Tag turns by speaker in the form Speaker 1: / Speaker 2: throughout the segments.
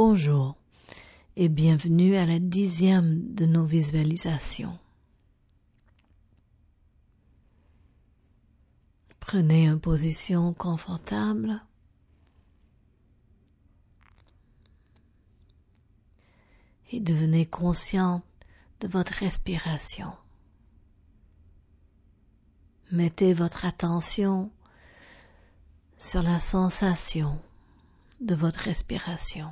Speaker 1: Bonjour et bienvenue à la dixième de nos visualisations. Prenez une position confortable. Et devenez conscient de votre respiration. Mettez votre attention sur la sensation de votre respiration.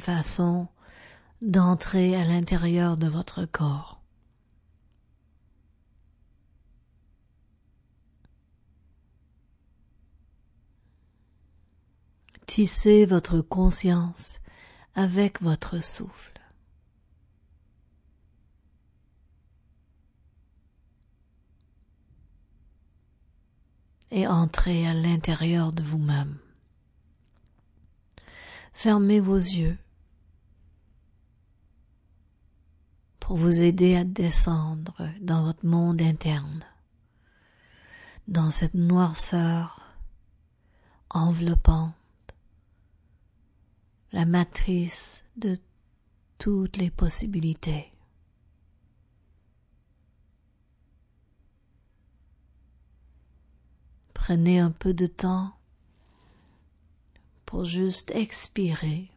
Speaker 1: Façon d'entrer à l'intérieur de votre corps. Tissez votre conscience avec votre souffle. Et entrez à l'intérieur de vous-même. Fermez vos yeux pour vous aider à descendre dans votre monde interne, dans cette noirceur enveloppante, la matrice de toutes les possibilités. Prenez un peu de temps pour juste expirer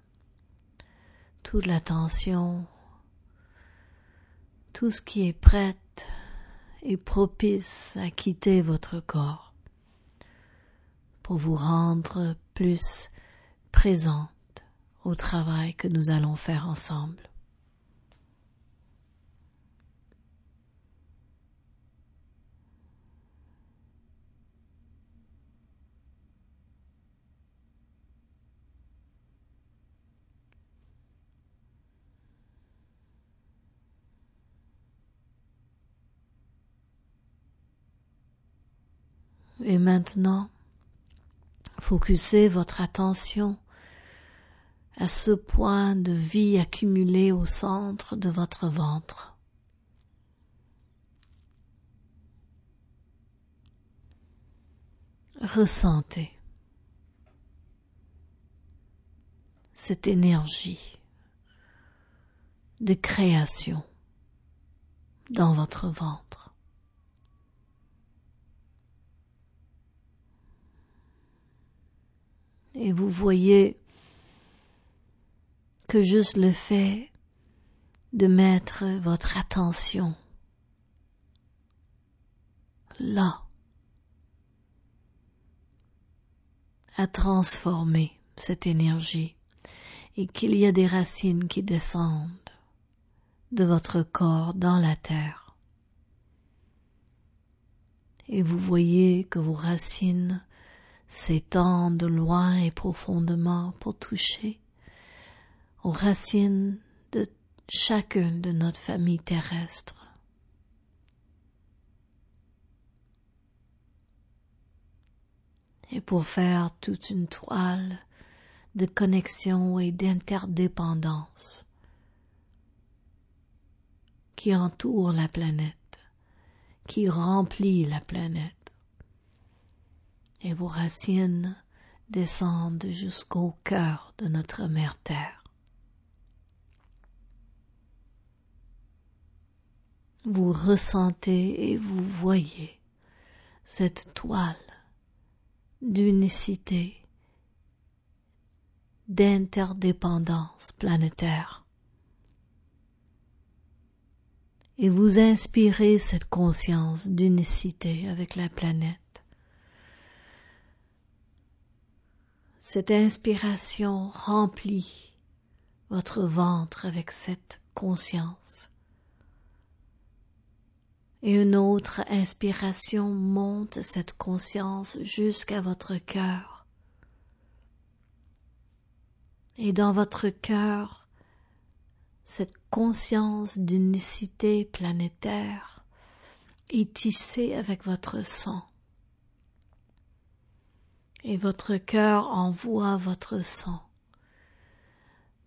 Speaker 1: toute la tension, tout ce qui est prêt et propice à quitter votre corps pour vous rendre plus présente au travail que nous allons faire ensemble. Et maintenant, focussez votre attention à ce point de vie accumulé au centre de votre ventre. Ressentez cette énergie de création dans votre ventre. Et vous voyez que juste le fait de mettre votre attention là à transformer cette énergie et qu'il y a des racines qui descendent de votre corps dans la terre. Et vous voyez que vos racines s'étendent loin et profondément pour toucher aux racines de chacune de notre famille terrestre. Et pour faire toute une toile de connexion et d'interdépendance qui entoure la planète, qui remplit la planète et vos racines descendent jusqu'au cœur de notre mère Terre. Vous ressentez et vous voyez cette toile d'unicité, d'interdépendance planétaire. Et vous inspirez cette conscience d'unicité avec la planète Cette inspiration remplit votre ventre avec cette conscience. Et une autre inspiration monte cette conscience jusqu'à votre cœur. Et dans votre cœur, cette conscience d'unicité planétaire est tissée avec votre sang et votre cœur envoie votre sang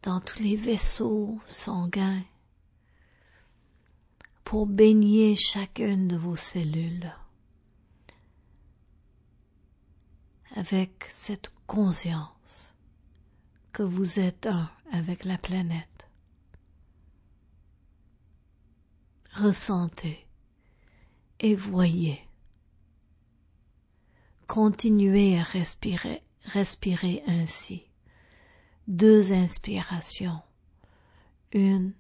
Speaker 1: dans tous les vaisseaux sanguins pour baigner chacune de vos cellules avec cette conscience que vous êtes un avec la planète. Ressentez et voyez. Continuez à respirer, ainsi. Deux inspirations. Une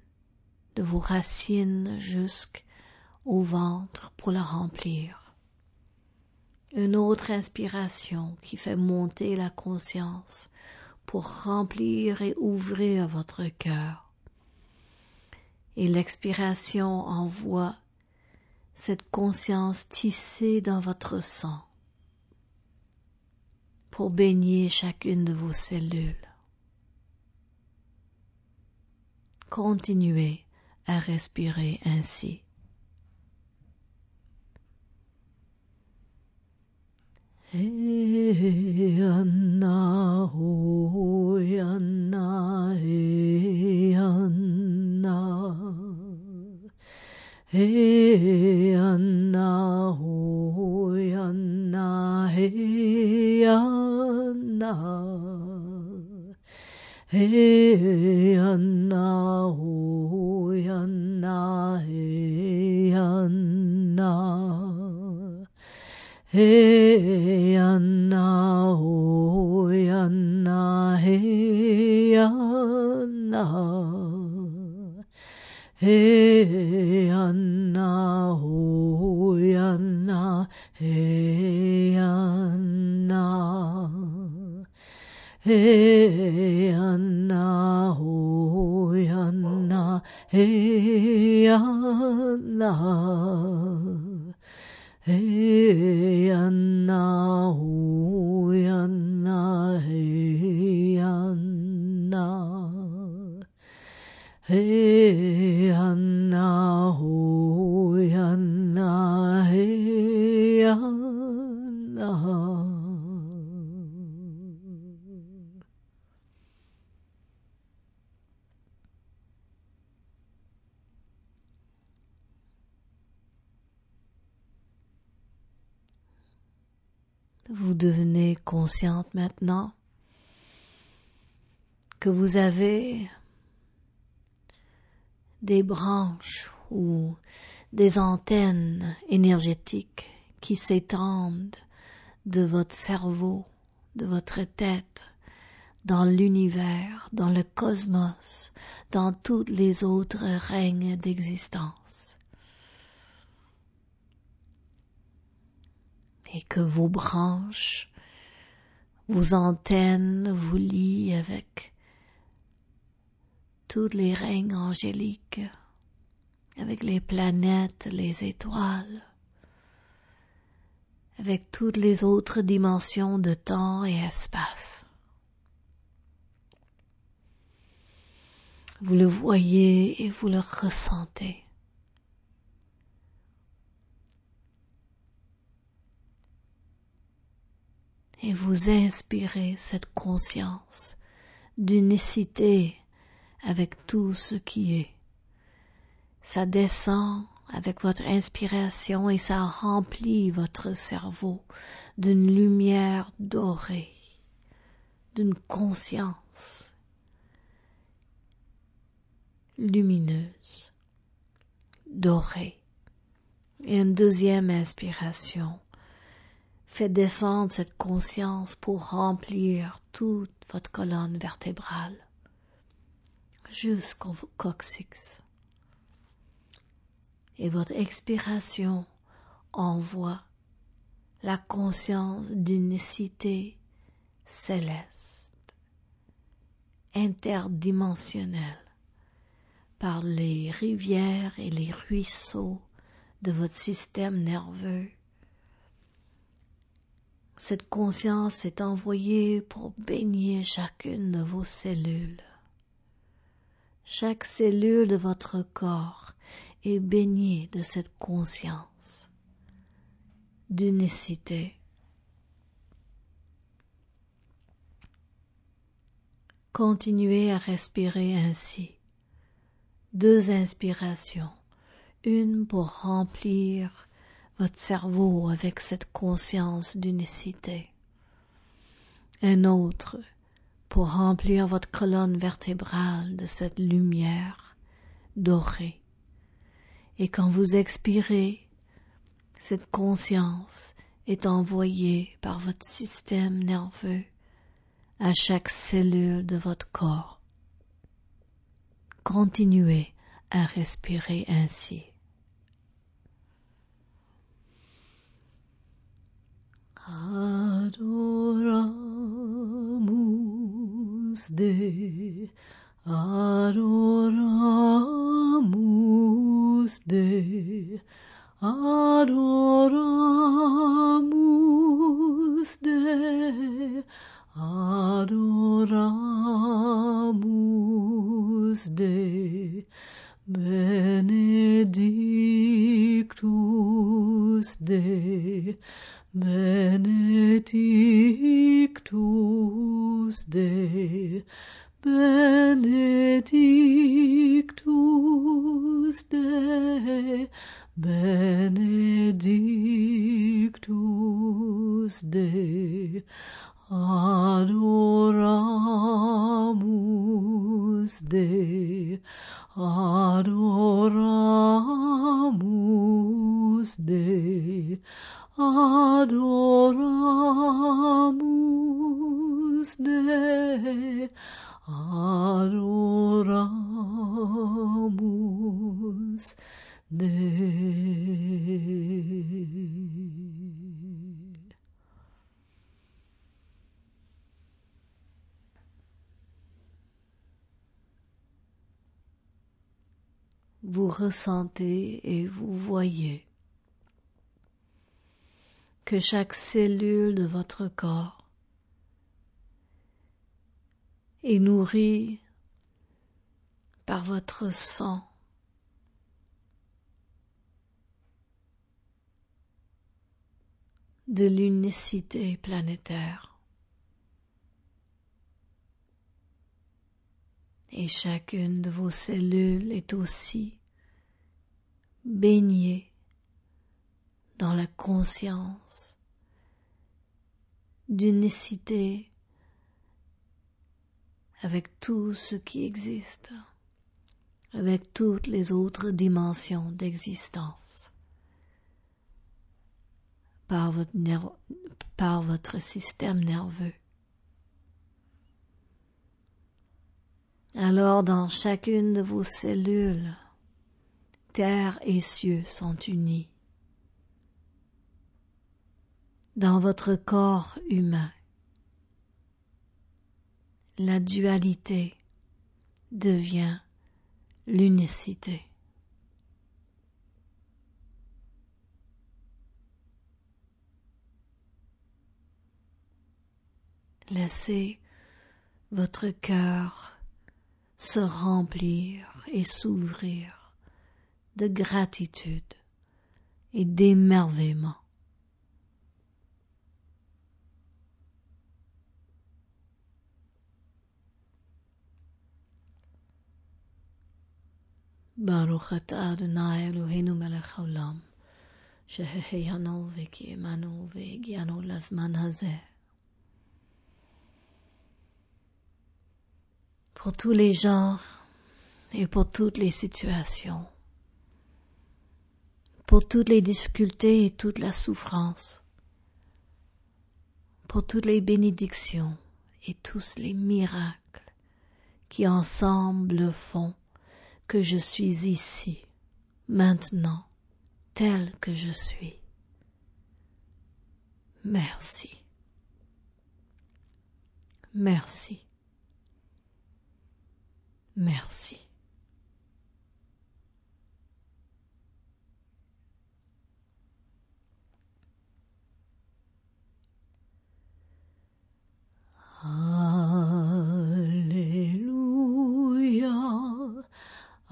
Speaker 1: de vos racines jusqu'au ventre pour la remplir. Une autre inspiration qui fait monter la conscience pour remplir et ouvrir votre cœur. Et l'expiration envoie cette conscience tissée dans votre sang pour baigner chacune de vos cellules. Continuez à respirer ainsi. Oh Anna, hey Anna, oh Anna, hey Anna. Hey Anna, oh Anna, hey Anna. Hey Anna, oh Anna, hey Anna. Hey Anna, oh Anna, hey Anna. Hey Anna, oh Anna, hey Anna. Hey Anna, oh Anna, hey Anna. Vous devenez consciente maintenant que vous avez des branches ou des antennes énergétiques qui s'étendent de votre cerveau, de votre tête, dans l'univers, dans le cosmos, dans tous les autres règnes d'existence. Et que vos branches, vos antennes vous lient avec tous les règnes angéliques, avec les planètes, les étoiles, avec toutes les autres dimensions de temps et espace. Vous le voyez et vous le ressentez. Et vous inspirez cette conscience d'unicité avec tout ce qui est. Ça descend avec votre inspiration et ça remplit votre cerveau d'une lumière dorée, d'une conscience lumineuse, dorée. Et une deuxième inspiration fait descendre cette conscience pour remplir toute votre colonne vertébrale jusqu'au coccyx. Et votre expiration envoie la conscience d'unicité céleste, interdimensionnelle, par les rivières et les ruisseaux de votre système nerveux. Cette conscience est envoyée pour baigner chacune de vos cellules. Chaque cellule de votre corps est baignée de cette conscience d'unicité. Continuez à respirer ainsi. Deux inspirations, une pour remplir votre cerveau avec cette conscience d'unicité, un autre pour remplir votre colonne vertébrale de cette lumière dorée. Et quand vous expirez, cette conscience est envoyée par votre système nerveux à chaque cellule de votre corps. Continuez à respirer ainsi. Adoramus de, adoramus de, adoramus de, adoramus de, benedictus de, benedictus de, benedictus de, benedictus de, adoramus de, adoramus de, adoramus de, adoramus de. Vous ressentez et vous voyez que chaque cellule de votre corps est nourrie par votre sang. de l'unicité planétaire. Et chacune de vos cellules est aussi baignée dans la conscience d'unicité avec tout ce qui existe, avec toutes les autres dimensions d'existence, par votre, par votre système nerveux. Alors dans chacune de vos cellules, terre et cieux sont unis dans votre corps humain. La dualité devient l'unicité. Laissez votre cœur se remplir et s'ouvrir de gratitude et d'émerveillement. Baruch atah Adonai Eloheinu melech haolam, שהחיינו וקיימנו והגיענו לזמן הזה. Pour tous les genres et pour toutes les situations, pour toutes les difficultés et toute la souffrance, pour toutes les bénédictions et tous les miracles qui ensemble font que je suis ici, maintenant, tel que je suis. Merci. Merci. Merci.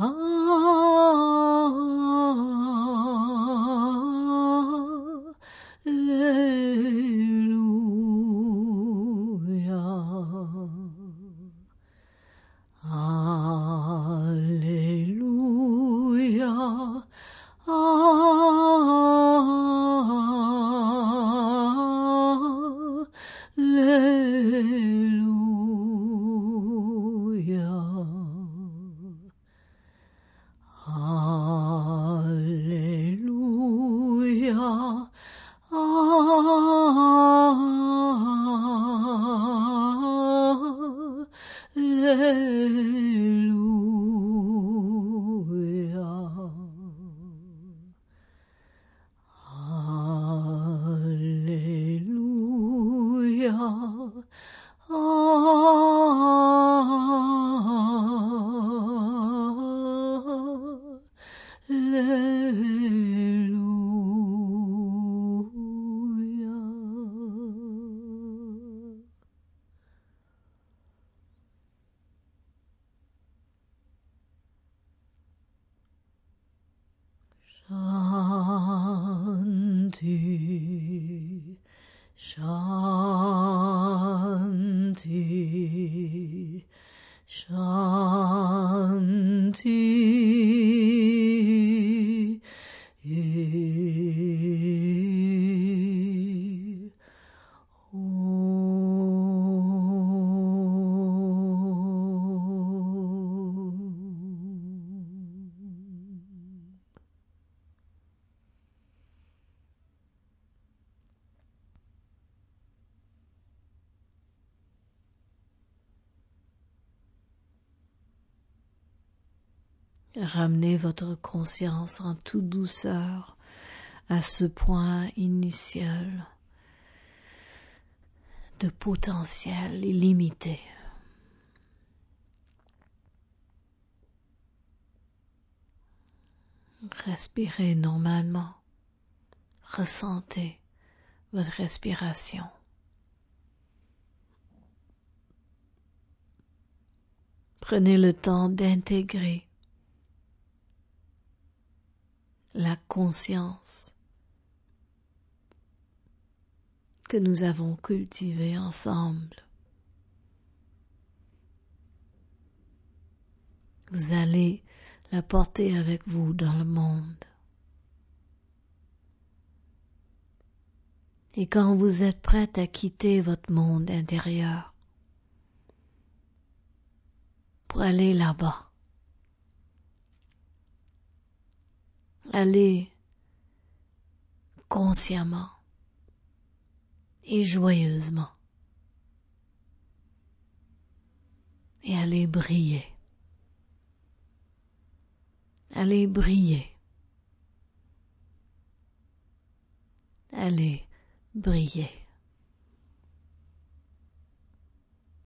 Speaker 1: Ah. sur Ramenez votre conscience en toute douceur à ce point initial de potentiel illimité. Respirez normalement. Ressentez votre respiration. Prenez le temps d'intégrer la conscience que nous avons cultivée ensemble. Vous allez la porter avec vous dans le monde. Et quand vous êtes prête à quitter votre monde intérieur pour aller là-bas, allez consciemment et joyeusement et allez briller. Allez briller. Allez briller.